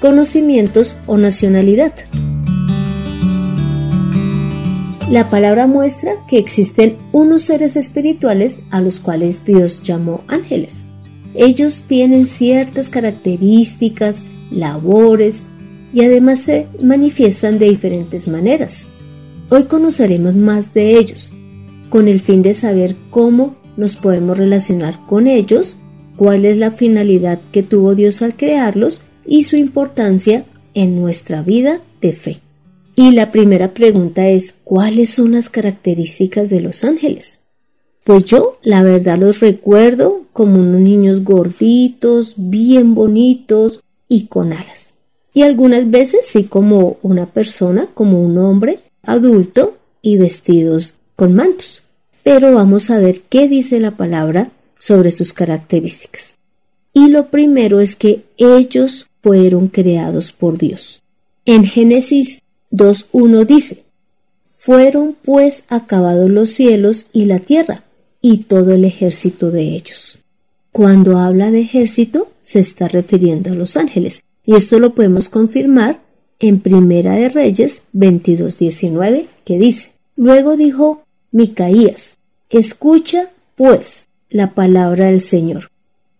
conocimientos o nacionalidad. La palabra muestra que existen unos seres espirituales a los cuales Dios llamó ángeles. Ellos tienen ciertas características, labores y además se manifiestan de diferentes maneras. Hoy conoceremos más de ellos, con el fin de saber cómo nos podemos relacionar con ellos, cuál es la finalidad que tuvo Dios al crearlos y su importancia en nuestra vida de fe. Y la primera pregunta es, ¿cuáles son las características de los ángeles? Pues yo, la verdad, los recuerdo como unos niños gorditos, bien bonitos y con alas. Y algunas veces sí como una persona, como un hombre adulto y vestidos con mantos. Pero vamos a ver qué dice la palabra sobre sus características. Y lo primero es que ellos fueron creados por Dios. En Génesis 2.1 dice, Fueron pues acabados los cielos y la tierra y todo el ejército de ellos. Cuando habla de ejército se está refiriendo a los ángeles y esto lo podemos confirmar en Primera de Reyes 22.19 que dice, Luego dijo Micaías, Escucha pues la palabra del Señor.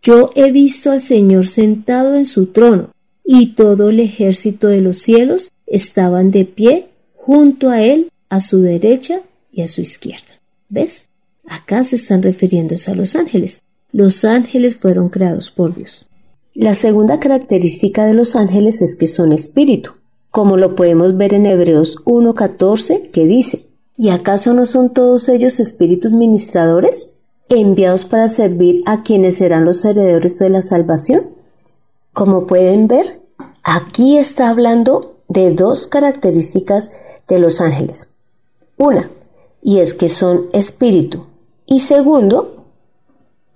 Yo he visto al Señor sentado en su trono y todo el ejército de los cielos estaban de pie junto a él, a su derecha y a su izquierda. ¿Ves? Acá se están refiriéndose a los ángeles. Los ángeles fueron creados por Dios. La segunda característica de los ángeles es que son espíritu, como lo podemos ver en Hebreos 1.14, que dice, ¿Y acaso no son todos ellos espíritus ministradores, enviados para servir a quienes serán los heredores de la salvación? Como pueden ver, aquí está hablando de dos características de los ángeles. Una, y es que son espíritu. Y segundo,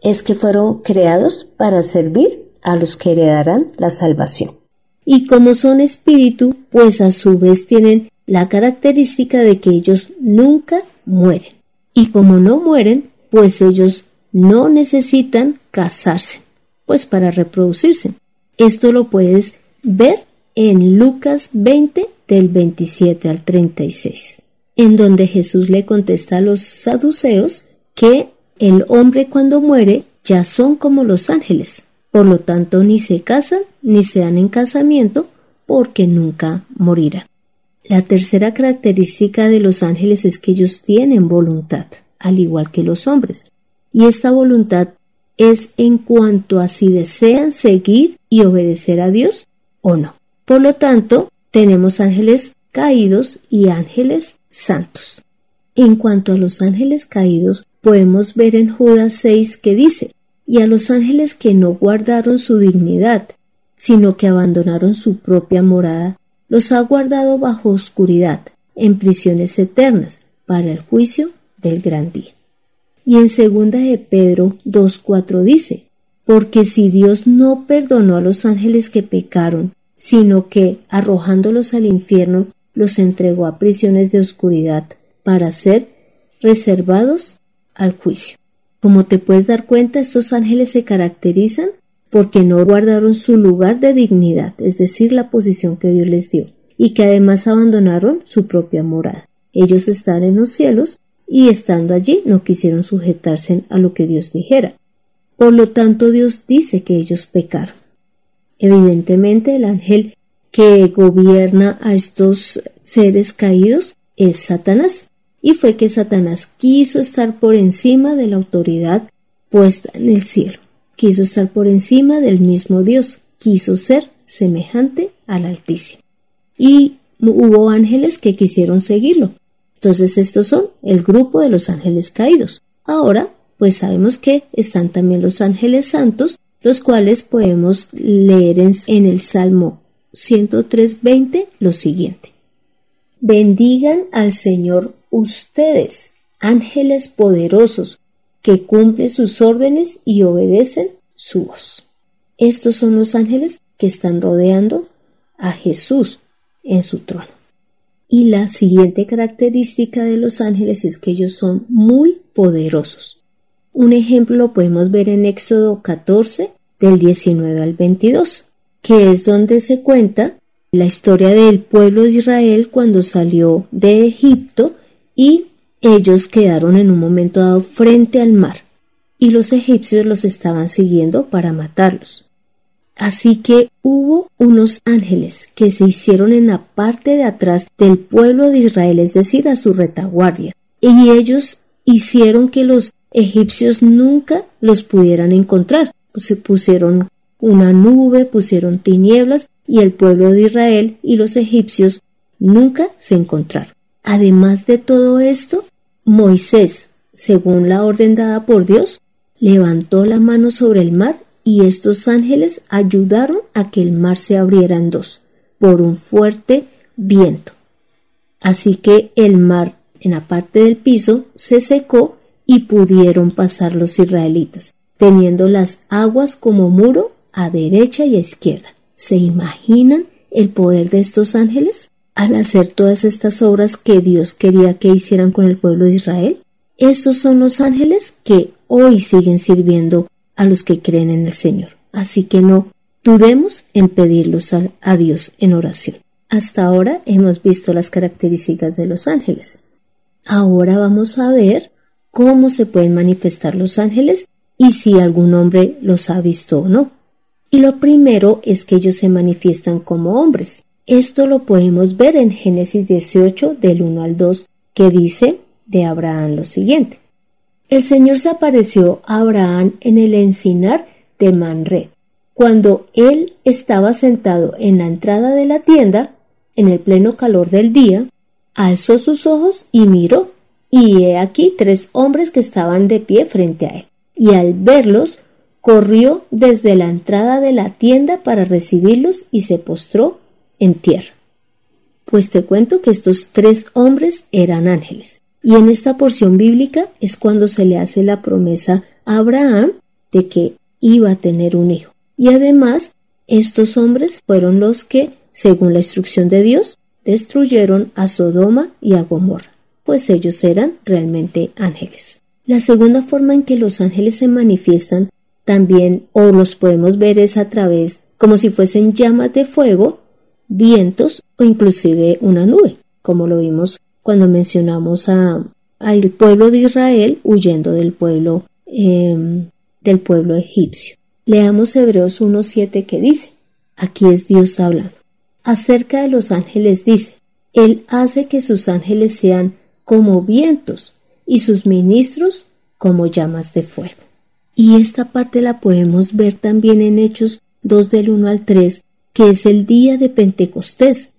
es que fueron creados para servir a los que heredarán la salvación. Y como son espíritu, pues a su vez tienen la característica de que ellos nunca mueren. Y como no mueren, pues ellos no necesitan casarse, pues para reproducirse. Esto lo puedes ver en Lucas 20 del 27 al 36, en donde Jesús le contesta a los saduceos que el hombre cuando muere ya son como los ángeles, por lo tanto ni se casan ni se dan en casamiento porque nunca morirán. La tercera característica de los ángeles es que ellos tienen voluntad, al igual que los hombres, y esta voluntad es en cuanto a si desean seguir y obedecer a Dios o no. Por lo tanto, tenemos ángeles caídos y ángeles santos. En cuanto a los ángeles caídos, podemos ver en Judas 6 que dice, y a los ángeles que no guardaron su dignidad, sino que abandonaron su propia morada, los ha guardado bajo oscuridad, en prisiones eternas, para el juicio del gran día. Y en segunda de Pedro 2.4 dice, porque si Dios no perdonó a los ángeles que pecaron, sino que, arrojándolos al infierno, los entregó a prisiones de oscuridad para ser reservados al juicio. Como te puedes dar cuenta, estos ángeles se caracterizan porque no guardaron su lugar de dignidad, es decir, la posición que Dios les dio, y que además abandonaron su propia morada. Ellos están en los cielos y estando allí no quisieron sujetarse a lo que Dios dijera. Por lo tanto, Dios dice que ellos pecaron. Evidentemente, el ángel que gobierna a estos seres caídos es Satanás, y fue que Satanás quiso estar por encima de la autoridad puesta en el cielo, quiso estar por encima del mismo Dios, quiso ser semejante al Altísimo. Y hubo ángeles que quisieron seguirlo, entonces estos son el grupo de los ángeles caídos. Ahora, pues sabemos que están también los ángeles santos, los cuales podemos leer en, el Salmo 103.20 lo siguiente. Bendigan al Señor ustedes, ángeles poderosos, que cumplen sus órdenes y obedecen su voz. Estos son los ángeles que están rodeando a Jesús en su trono. Y la siguiente característica de los ángeles es que ellos son muy poderosos. Un ejemplo lo podemos ver en Éxodo 14 del 19 al 22, que es donde se cuenta la historia del pueblo de Israel cuando salió de Egipto y ellos quedaron en un momento dado frente al mar y los egipcios los estaban siguiendo para matarlos. Así que hubo unos ángeles que se hicieron en la parte de atrás del pueblo de Israel, es decir, a su retaguardia, y ellos hicieron que los egipcios nunca los pudieran encontrar. Pues se pusieron una nube, pusieron tinieblas, y el pueblo de Israel y los egipcios nunca se encontraron. Además de todo esto, Moisés, según la orden dada por Dios, levantó la mano sobre el mar y estos ángeles ayudaron a que el mar se abriera en dos por un fuerte viento. Así que el mar en la parte del piso se secó y pudieron pasar los israelitas, teniendo las aguas como muro a derecha y a izquierda. ¿Se imaginan el poder de estos ángeles al hacer todas estas obras que Dios quería que hicieran con el pueblo de Israel? Estos son los ángeles que hoy siguen sirviendo a los que creen en el Señor. Así que no dudemos en pedirlos a, Dios en oración. Hasta ahora hemos visto las características de los ángeles. Ahora vamos a ver cómo se pueden manifestar los ángeles y si algún hombre los ha visto o no. Y lo primero es que ellos se manifiestan como hombres. Esto lo podemos ver en Génesis 18 del 1 al 2 que dice de Abraham lo siguiente. El Señor se apareció a Abraham en el encinar de Manred. Cuando él estaba sentado en la entrada de la tienda, en el pleno calor del día, alzó sus ojos y miró, y he aquí tres hombres que estaban de pie frente a él. Y al verlos, corrió desde la entrada de la tienda para recibirlos y se postró en tierra. Pues te cuento que estos tres hombres eran ángeles. Y en esta porción bíblica es cuando se le hace la promesa a Abraham de que iba a tener un hijo. Y además, estos hombres fueron los que, según la instrucción de Dios, destruyeron a Sodoma y a Gomorra, pues ellos eran realmente ángeles. La segunda forma en que los ángeles se manifiestan también o los podemos ver es a través como si fuesen llamas de fuego, vientos o inclusive una nube, como lo vimos cuando mencionamos a, al pueblo de Israel huyendo del pueblo em, del pueblo egipcio. Leamos Hebreos 1.7 que dice, aquí es Dios hablando. Acerca de los ángeles dice, Él hace que sus ángeles sean como vientos y sus ministros como llamas de fuego. Y esta parte la podemos ver también en Hechos 2 del 1 al 3, que es el día de Pentecostés,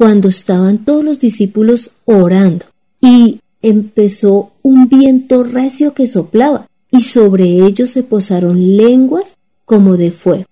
cuando estaban todos los discípulos orando y empezó un viento recio que soplaba y sobre ellos se posaron lenguas como de fuego.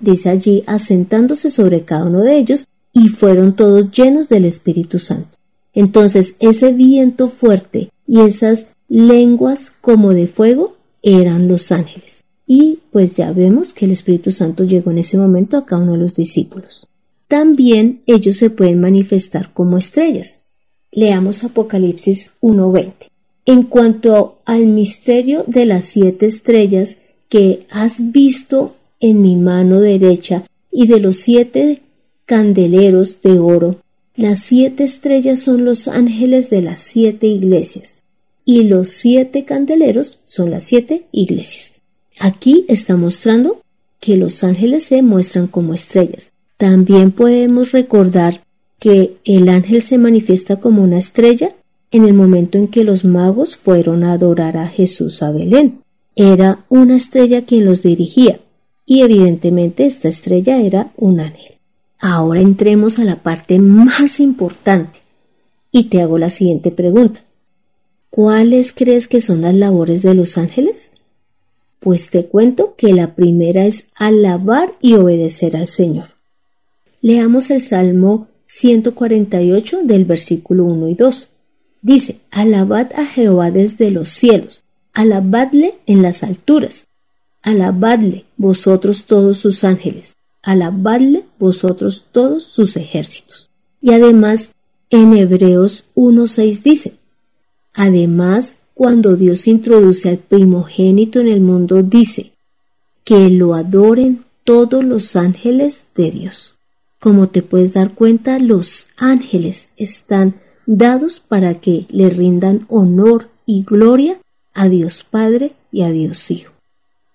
dice allí, asentándose sobre cada uno de ellos y fueron todos llenos del Espíritu Santo. Entonces ese viento fuerte y esas lenguas como de fuego eran los ángeles. Y pues ya vemos que el Espíritu Santo llegó en ese momento a cada uno de los discípulos. También ellos se pueden manifestar como estrellas. Leamos Apocalipsis 1.20. En cuanto al misterio de las siete estrellas que has visto en mi mano derecha y de los siete candeleros de oro, las siete estrellas son los ángeles de las siete iglesias y los siete candeleros son las siete iglesias. Aquí está mostrando que los ángeles se muestran como estrellas. También podemos recordar que el ángel se manifiesta como una estrella en el momento en que los magos fueron a adorar a Jesús a Belén. Era una estrella quien los dirigía y evidentemente esta estrella era un ángel. Ahora entremos a la parte más importante y te hago la siguiente pregunta. ¿Cuáles crees que son las labores de los ángeles? Pues te cuento que la primera es alabar y obedecer al Señor. Leamos el Salmo 148 del versículo 1 y 2. Dice, Alabad a Jehová desde los cielos, alabadle en las alturas, alabadle vosotros todos sus ángeles, alabadle vosotros todos sus ejércitos. Y además, en Hebreos 1.6 dice, además, cuando Dios introduce al primogénito en el mundo, dice, que lo adoren todos los ángeles de Dios. Como te puedes dar cuenta, los ángeles están dados para que le rindan honor y gloria a Dios Padre y a Dios Hijo.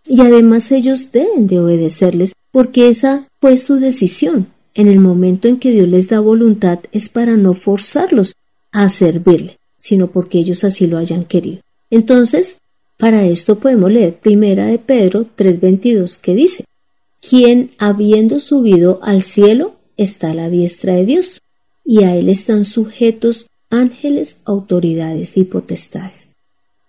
Y además ellos deben de obedecerles porque esa fue su decisión. En el momento en que Dios les da voluntad es para no forzarlos a servirle, sino porque ellos así lo hayan querido. Entonces, para esto podemos leer Primera de Pedro 3:22 que dice, quien habiendo subido al cielo está a la diestra de Dios, y a él están sujetos ángeles, autoridades y potestades.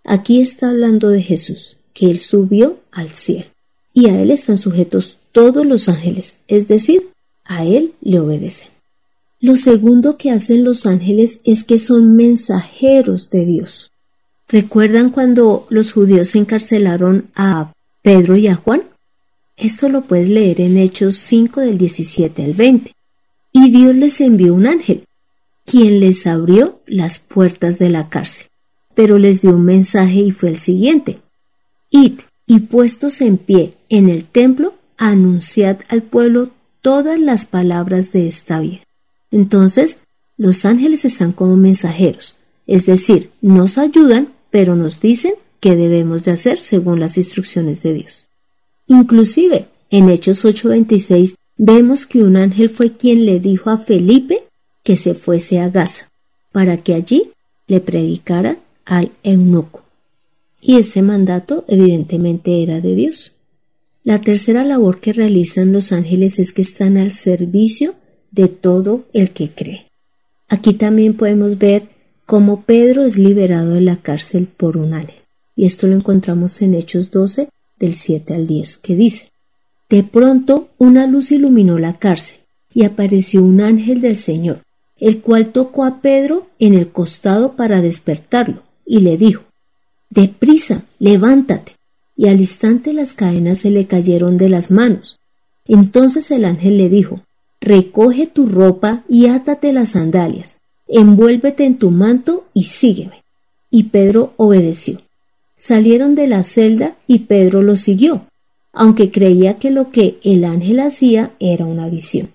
Aquí está hablando de Jesús, que él subió al cielo, y a él están sujetos todos los ángeles, es decir, a él le obedecen. Lo segundo que hacen los ángeles es que son mensajeros de Dios. ¿Recuerdan cuando los judíos encarcelaron a Pedro y a Juan? Esto lo puedes leer en Hechos 5 del 17 al 20. Y Dios les envió un ángel, quien les abrió las puertas de la cárcel, pero les dio un mensaje y fue el siguiente. Id y puestos en pie en el templo, anunciad al pueblo todas las palabras de esta vida. Entonces, los ángeles están como mensajeros, es decir, nos ayudan, pero nos dicen qué debemos de hacer según las instrucciones de Dios. Inclusive, en Hechos 8:26 vemos que un ángel fue quien le dijo a Felipe que se fuese a Gaza, para que allí le predicara al eunuco. Y ese mandato evidentemente era de Dios. La tercera labor que realizan los ángeles es que están al servicio de todo el que cree. Aquí también podemos ver cómo Pedro es liberado de la cárcel por un ángel. Y esto lo encontramos en Hechos 12, del 7 al 10, que dice, De pronto una luz iluminó la cárcel, y apareció un ángel del Señor, el cual tocó a Pedro en el costado para despertarlo, y le dijo, Deprisa, levántate y al instante las cadenas se le cayeron de las manos. Entonces el ángel le dijo, Recoge tu ropa y átate las sandalias, envuélvete en tu manto y sígueme. Y Pedro obedeció. Salieron de la celda y Pedro lo siguió, aunque creía que lo que el ángel hacía era una visión.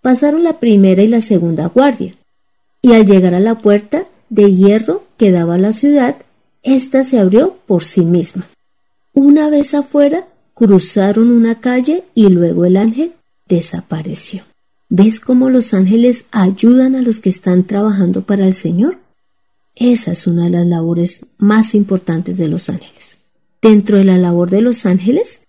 Pasaron la primera y la segunda guardia, y al llegar a la puerta de hierro que daba a la ciudad, ésta se abrió por sí misma. Una vez afuera, cruzaron una calle y luego el ángel desapareció. ¿Ves cómo los ángeles ayudan a los que están trabajando para el Señor? Esa es una de las labores más importantes de los ángeles. Dentro de la labor de los ángeles,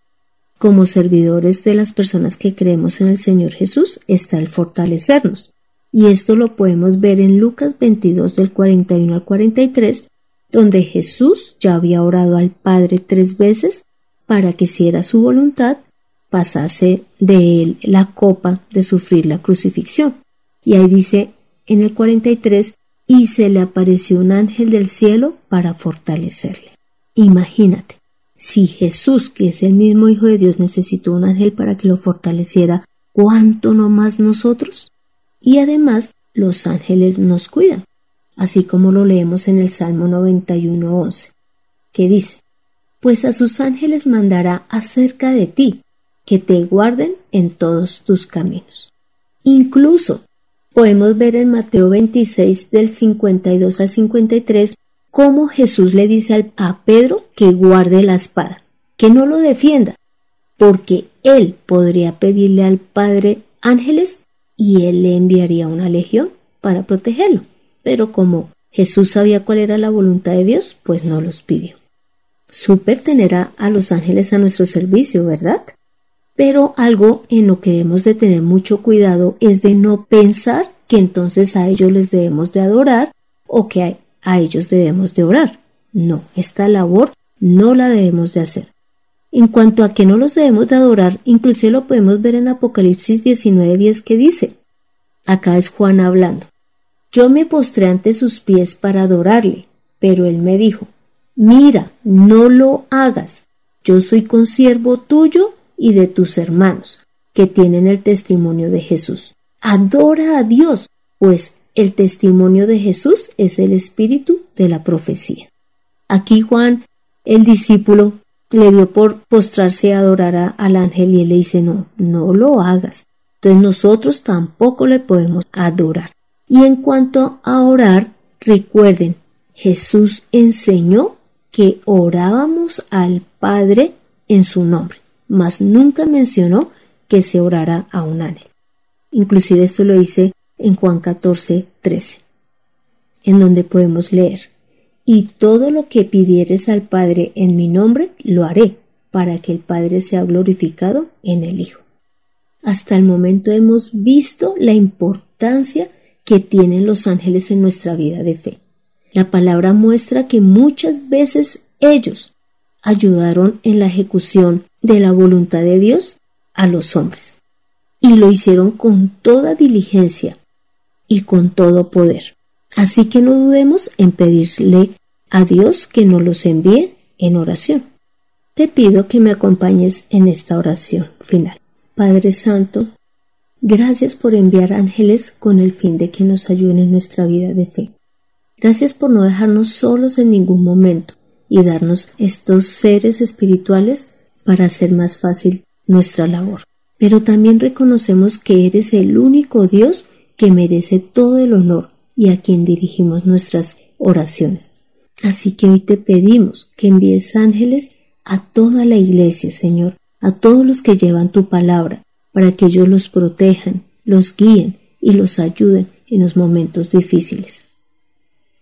como servidores de las personas que creemos en el Señor Jesús, está el fortalecernos. Y esto lo podemos ver en Lucas 22 del 41 al 43, donde Jesús ya había orado al Padre tres veces para que si era su voluntad pasase de él la copa de sufrir la crucifixión. Y ahí dice en el 43, y se le apareció un ángel del cielo para fortalecerle. Imagínate, si Jesús, que es el mismo Hijo de Dios, necesitó un ángel para que lo fortaleciera, ¿cuánto no más nosotros? Y además, los ángeles nos cuidan así como lo leemos en el Salmo 91.11, que dice, Pues a sus ángeles mandará acerca de ti, que te guarden en todos tus caminos. Incluso podemos ver en Mateo 26 del 52 al 53 cómo Jesús le dice a Pedro que guarde la espada, que no lo defienda, porque él podría pedirle al Padre ángeles y él le enviaría una legión para protegerlo pero como Jesús sabía cuál era la voluntad de Dios, pues no los pidió. Súper tener a, los ángeles a nuestro servicio, ¿verdad? Pero algo en lo que debemos de tener mucho cuidado es de no pensar que entonces a ellos les debemos de adorar o que a, ellos debemos de orar. No, esta labor no la debemos de hacer. En cuanto a que no los debemos de adorar, inclusive lo podemos ver en Apocalipsis 19:10 que dice, acá es Juan hablando, yo me postré ante sus pies para adorarle, pero él me dijo, mira, no lo hagas, yo soy consiervo tuyo y de tus hermanos, que tienen el testimonio de Jesús. Adora a Dios, pues el testimonio de Jesús es el espíritu de la profecía. Aquí Juan, el discípulo, le dio por postrarse a adorar al ángel y él le dice, no, no lo hagas. Entonces nosotros tampoco le podemos adorar. Y en cuanto a orar, recuerden, Jesús enseñó que orábamos al Padre en su nombre, mas nunca mencionó que se orara a un ángel. Inclusive esto lo dice en Juan 14, 13, en donde podemos leer, y todo lo que pidieres al Padre en mi nombre, lo haré, para que el Padre sea glorificado en el Hijo. Hasta el momento hemos visto la importancia que tienen los ángeles en nuestra vida de fe. La palabra muestra que muchas veces ellos ayudaron en la ejecución de la voluntad de Dios a los hombres. Y lo hicieron con toda diligencia y con todo poder. Así que no dudemos en pedirle a Dios que nos los envíe en oración. Te pido que me acompañes en esta oración final. Padre Santo, gracias por enviar ángeles con el fin de que nos ayuden en nuestra vida de fe. Gracias por no dejarnos solos en ningún momento y darnos estos seres espirituales para hacer más fácil nuestra labor. Pero también reconocemos que eres el único Dios que merece todo el honor y a quien dirigimos nuestras oraciones. Así que hoy te pedimos que envíes ángeles a toda la iglesia, Señor, a todos los que llevan tu palabra, para que ellos los protejan, los guíen y los ayuden en los momentos difíciles.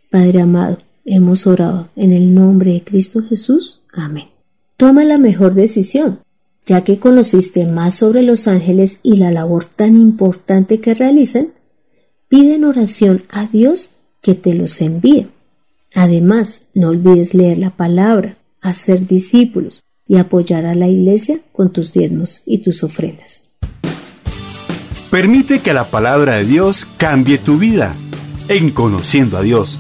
Padre amado, hemos orado en el nombre de Cristo Jesús. Amén. Toma la mejor decisión, ya que conociste más sobre los ángeles y la labor tan importante que realizan, pide en oración a Dios que te los envíe. Además, no olvides leer la palabra, hacer discípulos y apoyar a la iglesia con tus diezmos y tus ofrendas. Permite que la palabra de Dios cambie tu vida en conociendo a Dios.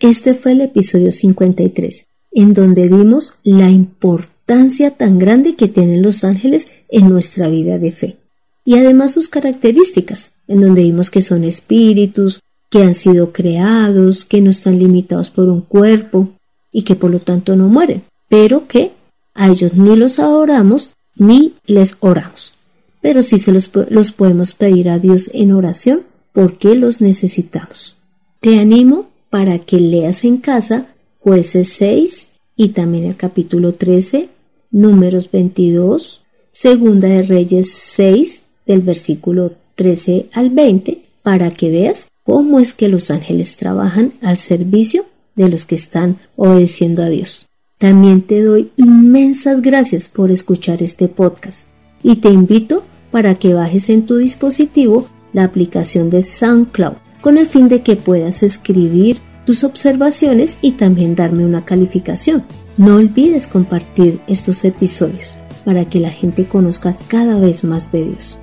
Este fue el episodio 53, en donde vimos la importancia tan grande que tienen los ángeles en nuestra vida de fe. Y además sus características, en donde vimos que son espíritus, que han sido creados, que no están limitados por un cuerpo y que por lo tanto no mueren, pero que a ellos ni los adoramos ni les oramos. Pero sí se los, los podemos pedir a Dios en oración porque los necesitamos. Te animo para que leas en casa jueces 6 y también el capítulo 13, números 22, segunda de Reyes 6 del versículo 13 al 20, para que veas cómo es que los ángeles trabajan al servicio de los que están obedeciendo a Dios. También te doy inmensas gracias por escuchar este podcast y te invito para que bajes en tu dispositivo la aplicación de SoundCloud con el fin de que puedas escribir tus observaciones y también darme una calificación. No olvides compartir estos episodios para que la gente conozca cada vez más de Dios.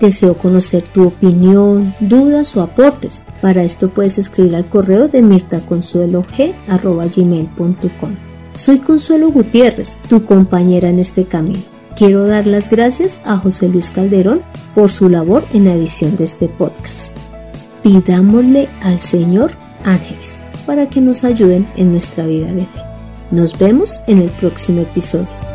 Deseo conocer tu opinión, dudas o aportes. Para esto puedes escribir al correo de mirtaconsuelog.gmail.com. Soy Consuelo Gutiérrez, tu compañera en este camino. Quiero dar las gracias a José Luis Calderón por su labor en la edición de este podcast. Pidámosle al Señor ángeles para que nos ayuden en nuestra vida de fe. Nos vemos en el próximo episodio.